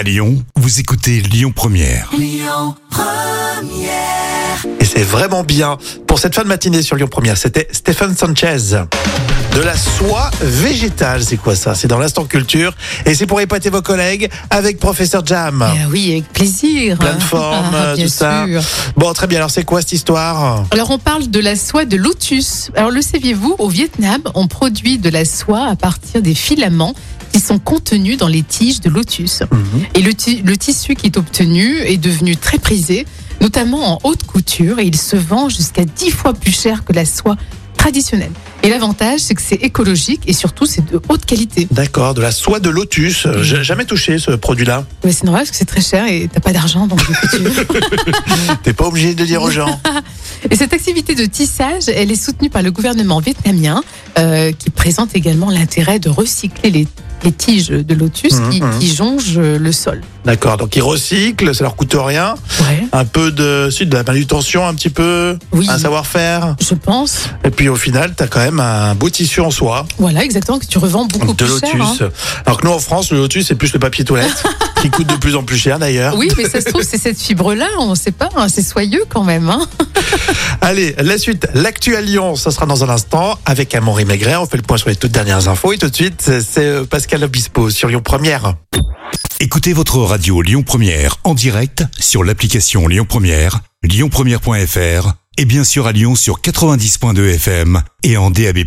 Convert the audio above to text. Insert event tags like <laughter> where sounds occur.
À Lyon, vous écoutez Lyon Première. Et c'est vraiment bien pour cette fin de matinée sur Lyon Première. C'était Stéphane Sanchez. De la soie végétale, c'est quoi ça? C'est dans l'instant culture. Et c'est pour épater vos collègues avec Professeur Jam. Eh oui, avec plaisir. Plein de formes, Ah, bien tout ça. sûr. Bon, très bien. Alors, c'est quoi cette histoire? Alors on parle de la soie de lotus. Alors le saviez-vous, au Vietnam, on produit de la soie à partir des filaments qui sont contenus dans les tiges de lotus. Et le, ti- le tissu qui est obtenu est devenu très prisé, notamment en haute couture, et il se vend jusqu'à 10 fois plus cher que la soie traditionnelle. Et l'avantage, c'est que c'est écologique et surtout c'est de haute qualité. D'accord, de la soie de lotus. Euh, J'ai jamais touché ce produit-là. Mais c'est normal parce que c'est très cher et t'as pas d'argent donc <laughs> T'es pas obligé de le dire aux gens. <laughs> Et cette activité de tissage, elle est soutenue par le gouvernement vietnamien, euh, qui présente également l'intérêt de recycler les, les tiges de lotus qui, Mhm. qui jongent le sol. D'accord, donc ils recyclent, ça leur coûte rien. Ouais. Un peu de, de la manutention, un petit peu, Oui. un savoir-faire. Je pense, Et puis au final, t'as quand même un beau tissu en soie. voilà, exactement, que tu revends beaucoup de plus lotus. cher. hein. Alors que nous en France, le lotus c'est plus le papier toilette <laughs> qui coûte de plus en plus cher d'ailleurs. Oui, mais ça se trouve, c'est cette fibre-là, on ne sait pas, hein, c'est soyeux quand même. Hein. <laughs> Allez, la suite, l'actu à Lyon, ça sera dans un instant avec Amaury Maigret. On fait le point sur les toutes dernières infos et tout de suite, c'est euh, Pascal Obispo sur Lyon Première. Écoutez votre radio Lyon Première en direct sur l'application Lyon Première, lyonpremière.fr et bien sûr à Lyon sur 90.2 FM et en DAB+.